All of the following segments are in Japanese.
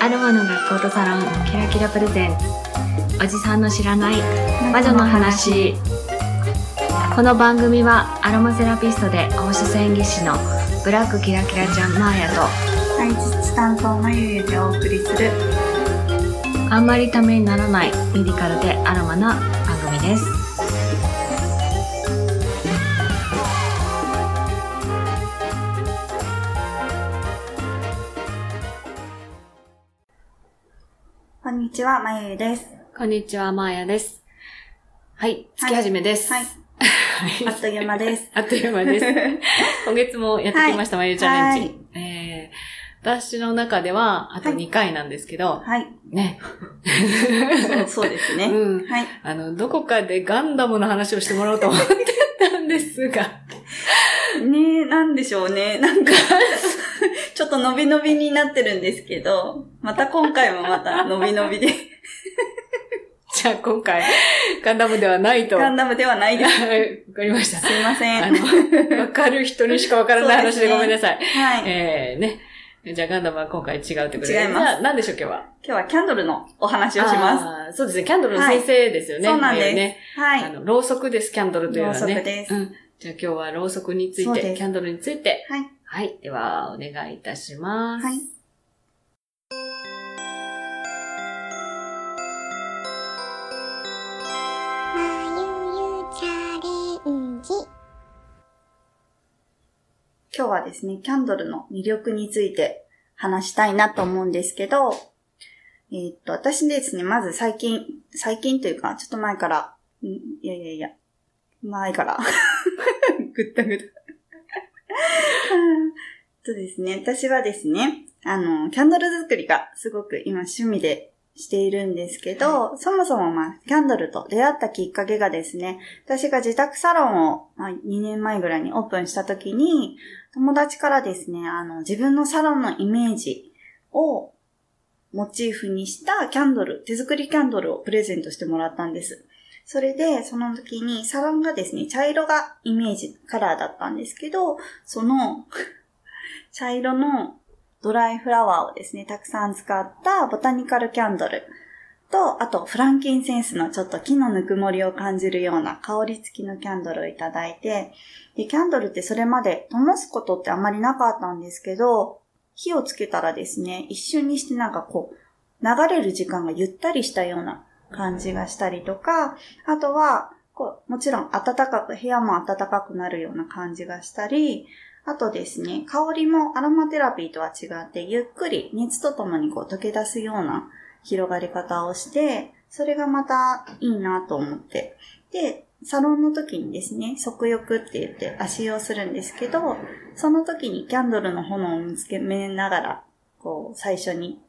アロマの学校とサロンキラキラプレゼン。ツおじさんの知らない魔女の話。この番組はアロマセラピストで放射線技師のブラックキラキラちゃんマーヤと配置担当のゆゆでお送りする。あんまりためにならないメディカルでアロマな番組ですちは、まゆゆです。こんにちはマーヤですはい月始めですはい。あっという間です。あっという間です 今月もやってきました、まゆチャレンジ、はいえー、私の中ではあと2回なんですけど、はい。ねそうそうですね。うんはい。あの、どこかでガンダムの話をしてもらおうと思ってですが。ねえ、なんでしょうね。なんか、ちょっと伸び伸びになってるんですけど、また今回もまた伸び伸びで、じゃあ今回、ガンダムではないと。わガンダムではないです。かりました。すいません。あの、わかる人にしかわからない話でごめんなさい。はい。えー、ね。じゃあガンダムは今回違うってことで。違いますじゃあ何でしょう今日は？今日はキャンドルのお話をします。す。そうですね。キャンドルの先生ですよね。はいそうなんですね。はい。あの、ろうそくです、キャンドルというのはね。ろうそくですうん。じゃあ今日はろうそくについて、キャンドルについて。はい。はい。では、お願いいたします。はい。今日はですね、キャンドルの魅力について話したいなと思うんですけど、えーっと、私ですね、まず最近、最近というか、ちょっと前から、んいやいやいや、前から、ぐったぐった。そうですね、私はですね、あの、キャンドル作りがすごく今趣味でしているんですけど、そもそもまあ、キャンドルと出会ったきっかけがですね、私が自宅サロンを、まあ、2年前ぐらいにオープンした時に、友達からですね、あの、自分のサロンのイメージをモチーフにしたキャンドル、手作りキャンドルをプレゼントしてもらったんです。それで、その時にサロンがですね、茶色がイメージ、カラーだったんですけど、その 茶色のドライフラワーをですね、たくさん使ったボタニカルキャンドルと、あとフランキンセンスのちょっと木のぬくもりを感じるような香り付きのキャンドルをいただいて、で、キャンドルってそれまで灯すことってあまりなかったんですけど、火をつけたらですね、一瞬にしてなんかこう、流れる時間がゆったりしたような感じがしたりとか、あとは、こう、もちろん暖かく、部屋も暖かくなるような感じがしたり、あとですね、香りもアロマテラピーとは違って、ゆっくり熱とともにこう溶け出すような広がり方をして、それがまたいいなと思って。で、サロンの時にですね、足浴って言って足用するんですけど、その時にキャンドルの炎を見つけめながら、こう、最初に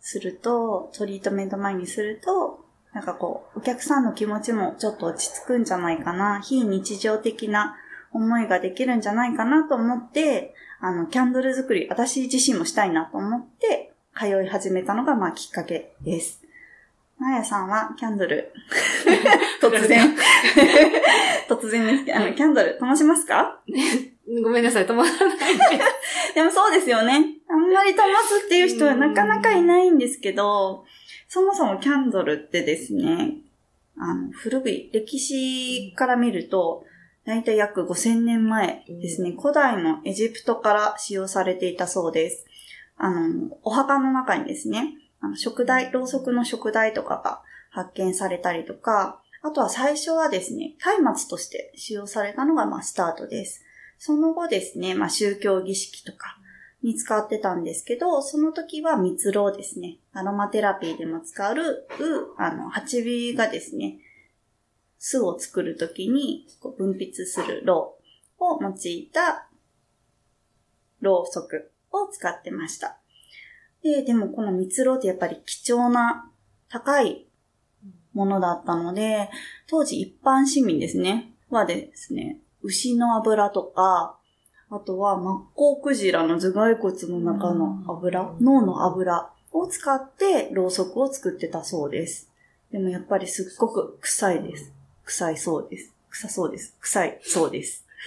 すると、トリートメント前にすると、なんかこう、お客さんの気持ちもちょっと落ち着くんじゃないかな、非日常的な思いができるんじゃないかなと思って、あの、キャンドル作り、私自身もしたいなと思って、通い始めたのが、まあ、きっかけです。まやさんは、キャンドル、突然、突然ですけど、あの、キャンドル、灯しますか？ごめんなさい、止まらないで。でもそうですよね。あんまり灯すっていう人はなかなかいないんですけど、そもそもキャンドルってですね、あの、古い歴史から見ると、だいたい約5000年前ですね、古代のエジプトから使用されていたそうです。あの、お墓の中にですね、あの、食台、ろうそくの食台とかが発見されたりとか、あとは最初はですね、松明として使用されたのが、まあ、スタートです。その後ですね、まあ、宗教儀式とかに使ってたんですけど、その時は蜜蝋ですね。アロマテラピーでも使う、あの、蜂火がですね、巣を作る時に分泌するろうを用いたろうそくを使ってました。で、でもこの蜜蝋ってやっぱり貴重な高いものだったので、当時一般市民ですね、はですね、牛の油とか、あとはマッコウクジラの頭蓋骨の中の油、脳の油を使ってろうそくを作ってたそうです。でもやっぱりすっごく臭いです。臭いそうです。臭そうです。臭いそうです。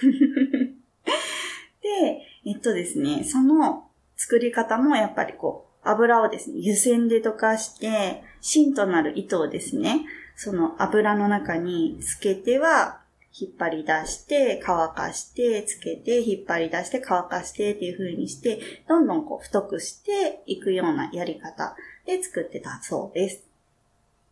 で、えっとですね、その作り方もやっぱりこう、油をですね、湯煎で溶かして、芯となる糸をですね、その油の中につけては、引っ張り出して、乾かして、つけて、引っ張り出して、乾かしてっていう風にして、どんどんこう太くしていくようなやり方で作ってたそうです。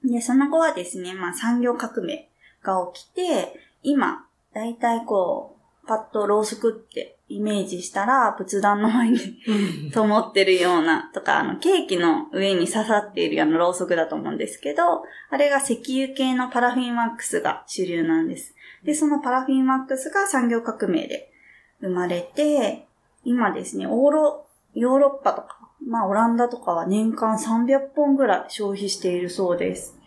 で、その後はですね、まあ産業革命が起きて、今、だいたいこう、パッとろうそくってイメージしたら、仏壇の前に 灯ってるような、とか、あの、ケーキの上に刺さっているようなろうそくだと思うんですけど、あれが石油系のパラフィンワックスが主流なんです。で、そのパラフィンワックスが産業革命で生まれて、今ですね、オーロ、ヨーロッパとか、まあオランダとかは年間300本ぐらい消費しているそうです。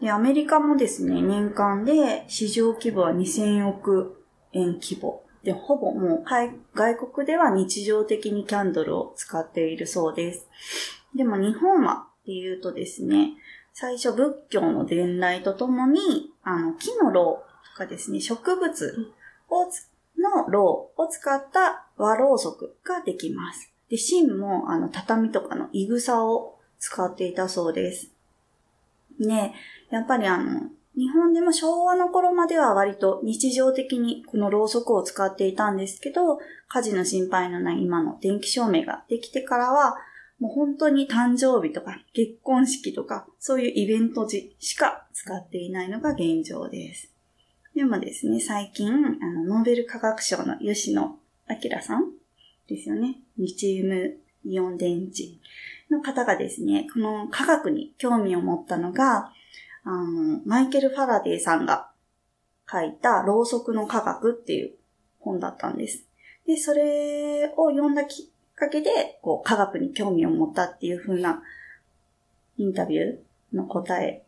で、アメリカもですね、年間で市場規模は2000億円規模。で、ほぼもう外国では日常的にキャンドルを使っているそうです。でも日本はっていうとですね、最初仏教の伝来とともに、あの、木のろうとかですね、植物をのろうを使った和ろうそくができます。で、芯も、あの、畳とかのいぐさを使っていたそうです。ね、やっぱりあの、日本でも昭和の頃までは割と日常的にこのろうそくを使っていたんですけど、火事の心配のない今の電気照明ができてからは、もう本当に誕生日とか結婚式とかそういうイベント時しか使っていないのが現状です。でもですね、最近、あの、ノーベル化学賞の吉野明さんですよね。リチウムイオン電池の方がですね、この科学に興味を持ったのが、あの、マイケル・ファラデーさんが書いたろうそくの科学っていう本だったんです。で、それを読んだきっかけで、こう、科学に興味を持ったっていう風なインタビューの答え、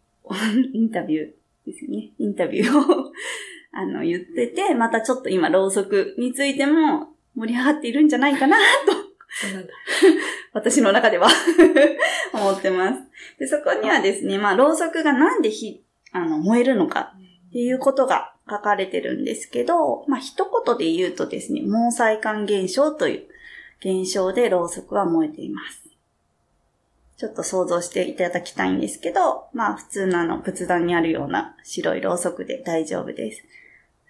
インタビューですよね。インタビューをあの、言ってて、またちょっと今、ろうそくについても盛り上がっているんじゃないかなと。私の中では思ってます。で、そこにはですね、まあ、ろうそくがなんで火、あの、燃えるのかっていうことが書かれてるんですけど、まあ、一言で言うとですね、毛細管現象という現象でろうそくは燃えています。ちょっと想像していただきたいんですけど、まあ普通のあの仏壇にあるような白いろうそくで大丈夫です。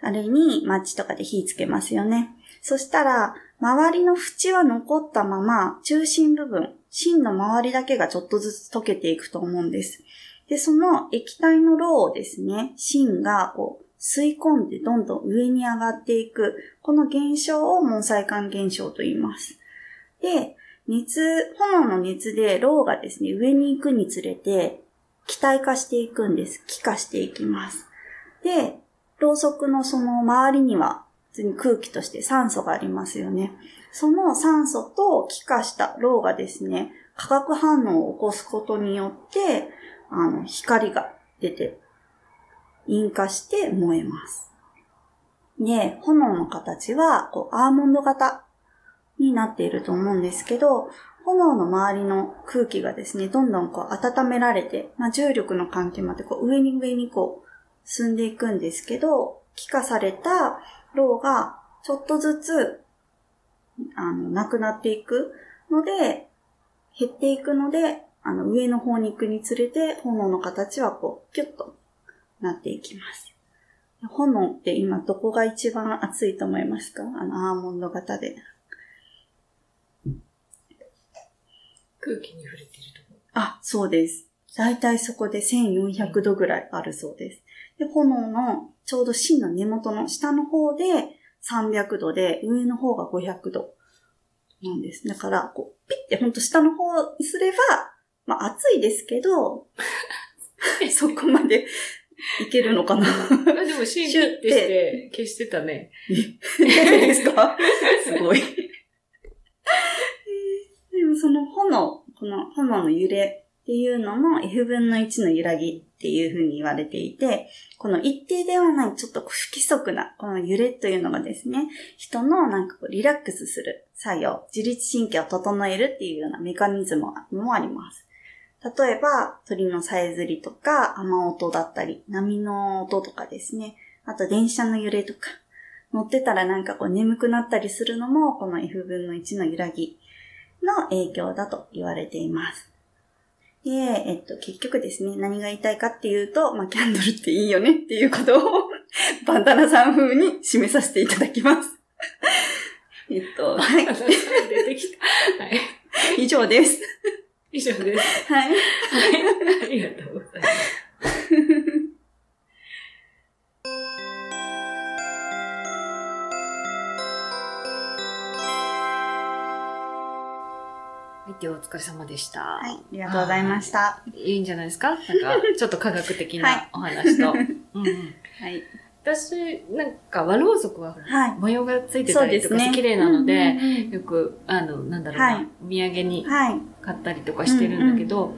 あれにマッチとかで火つけますよね。そしたら、周りの縁は残ったまま、中心部分、芯の周りだけがちょっとずつ溶けていくと思うんです。で、その液体のローをですね、芯がこう吸い込んでどんどん上に上がっていく、この現象を毛細管現象と言います。で、熱、炎の熱でローがですね、上に行くにつれて、気体化していくんです。気化していきます。で、ろうそくのその周りには通に空気として酸素がありますよね。その酸素と気化したろうがですね、化学反応を起こすことによって、あの、光が出て、引火して燃えます。で、炎の形は、こう、アーモンド型になっていると思うんですけど、炎の周りの空気がですね、どんどんこう温められて、まあ、重力の関係までこう上に上にこう進んでいくんですけど、気化されたローがちょっとずつ、あの、なくなっていくので、減っていくので、あの、上の方に行くにつれて、炎の形はこう、キュッとなっていきます。炎って今どこが一番熱いと思いますか？あの、アーモンド型で。空気に触れているところ。あ、そうです。だいたいそこで1400度ぐらいあるそうです。で、炎のちょうど芯の根元の下の方で300度で、上の方が500度なんです。だから、こう、ピッてほんと下の方にすれば、まあ暑いですけど、そこまでいけるのかな。でも芯ピッてして消してたね。ですか？すごい。でもその炎、この炎の揺れっていうのも F 分の1の揺らぎっていうふうに言われていて、この一定ではないちょっと不規則なこの揺れというのがですね、人のなんかこうリラックスする作用、自律神経を整えるっていうようなメカニズムもあります。例えば、鳥のさえずりとか、雨音だったり、波の音とかですね。あと電車の揺れとか。乗ってたらなんかこう眠くなったりするのも、この F 分の1の揺らぎの影響だと言われています。で、えっと、結局ですね、何が言いたいかっていうと、まあ、キャンドルっていいよねっていうことを、バンダナさん風に締めさせていただきます。えっと、はい。出てきた。はい。以上です。以上です。はい。はい。ありがとうございます。はい、ではお疲れ様でした。はい。ありがとうございました。いいんじゃないですか？なんか、ちょっと科学的はいなお話と。うんうんはい。私、なんか、和ろうそくは模様がついてそたりとか。綺麗なので、うんうんうんよく、あの、なんだろうな、はい土産にはい。買ったりとかしてるんだけど、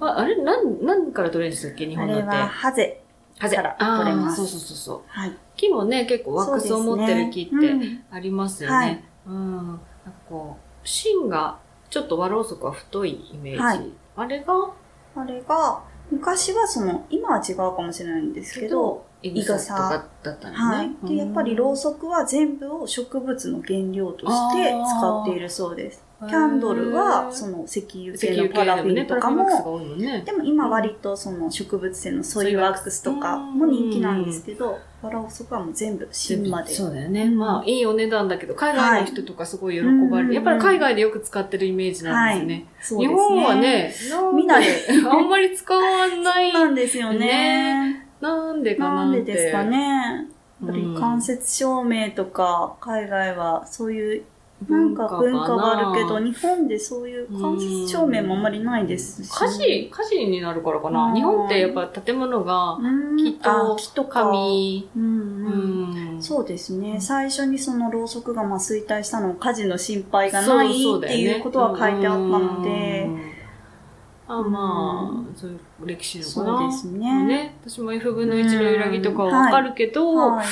ああれなん、なんから取れるんでしたっけ日あ本のって。れは、ハゼ。ハゼから取れますそうそうそうそう。はい。木もね、結構ワックスを持ってる木ってありますよね。はいうん。なんかこう、芯がちょっと和ろうそくは太いイメージ。はいあれが、うんあれが、昔はその、今は違うかもしれないんですけど、イグサだったのね。はい。で、やっぱりろうそそくは全部を植物の原料として使っているそうです。キャンドルは、その石油系のパラフィンとかも。でも今割とその植物性のソイワックスとかも人気なんですけど、バラオソクはもう全部芯まで。そうだよね。まあ、いいお値段だけど、海外の人とかすごい喜ばれる。はいやっぱり海外でよく使ってるイメージなんですね。日。本はね、なん見ないあんまり使わない。なんですよね。なんでかななん。でですかね。やっぱりうん間接照明とか、海外はそういうなんか文化があるけど、な日本でそういう間接照明もあんまりないですし。火事、火事になるからかうなん日本ってやっぱ建物が、うん木とあ木とか。紙。そうですね。最初にそのろうそくがまあ衰退したのを火事の心配がないっていうことは書いてあったので、うんあまあ、そういう歴史のかそな。うですね。ね。私も F 分の1の揺らぎとかはわかるけど、はい。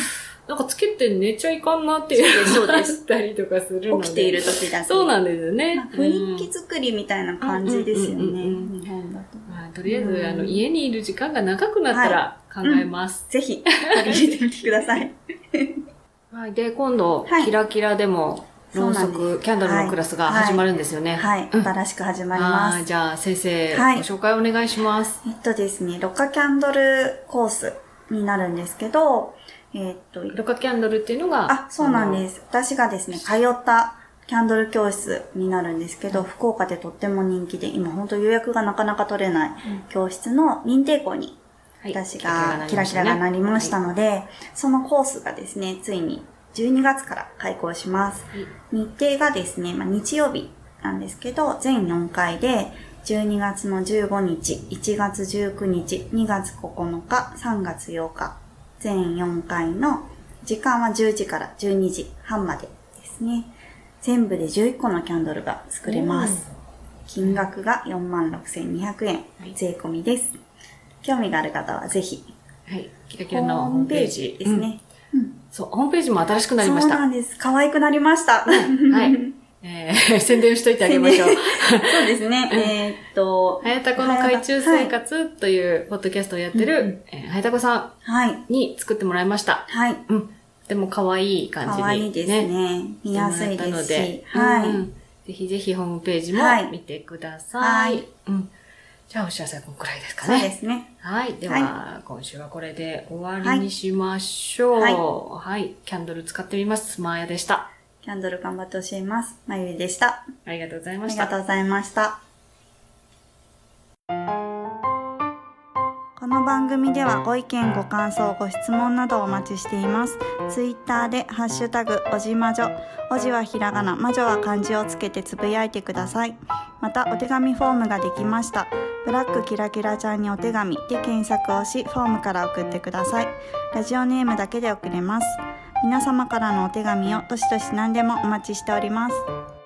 なんかつけて寝ちゃいかんなっていうそうのがあっですたりとかするので。起きている時だけ。そうなんですよねまあ。雰囲気作りみたいな感じですよね。日本だと。まあとりあえず、うんあの、家にいる時間が長くなったら考えます。ぜひ、取り入れてみてください。はい。で、今度、はいキラキラでも、ろうそく、キャンドルのクラスが始まるんですよね。はい。うん新しく始まります。はいじゃあ、先生、はいご紹介お願いします。えっとですね、ロカキャンドルコースになるんですけど、えっと、ロカキャンドルっていうのが、あ、そうなんです。私がですね、通ったキャンドル教室になるんですけど、福岡でとっても人気で、今本当予約がなかなか取れない教室の認定校にはい。私がキラキラがなりましたはい。ので、そのコースがですね、ついに12月から開講します。日程がですね、まあ、日曜日なんですけど、全4回で、12月の15日、1月19日、2月9日、3月8日、全4回の時間は10時から12時半までですね。全部で11個のキャンドルが作れます。金額が46,200円、税込みです。興味がある方はぜひ、はい。キラキホラのームページですね。うんそう、ホームページも新しくなりました。そうなんです。可愛くなりました。はい。えー、宣伝しといてあげましょう。そうですね。えーっと、はやたこの海中生活というポッドキャストをやってる、えーはやたこさはい。んに作ってもらいました。はい。うん。でも可愛い感じに、可愛いですね。見やすいですし。はい。うんぜひぜひホームページもはい見てください。はいうん。じゃあお知らせはこのくらいですかそうね。ですね。はい。では、は今週はこれで終わりにしましょう。ははい。キャンドル使ってみます。スマーヤでした。キャンドル頑張って教えます。まゆりでした。ありがとうございましたありが。とうございました。この番組ではご意見、ご感想、ご質問などをお待ちしています。ツイッターでハッシュタグ、おじまじょ。おじはひらがな、まじょは漢字をつけてつぶやいてください。また、お手紙フォームができました。ブラックキラキラちゃんにお手紙で検索をし、フォームから送ってください。ラジオネームだけで送れます。皆様からのお手紙をどしどし何でもお待ちしております。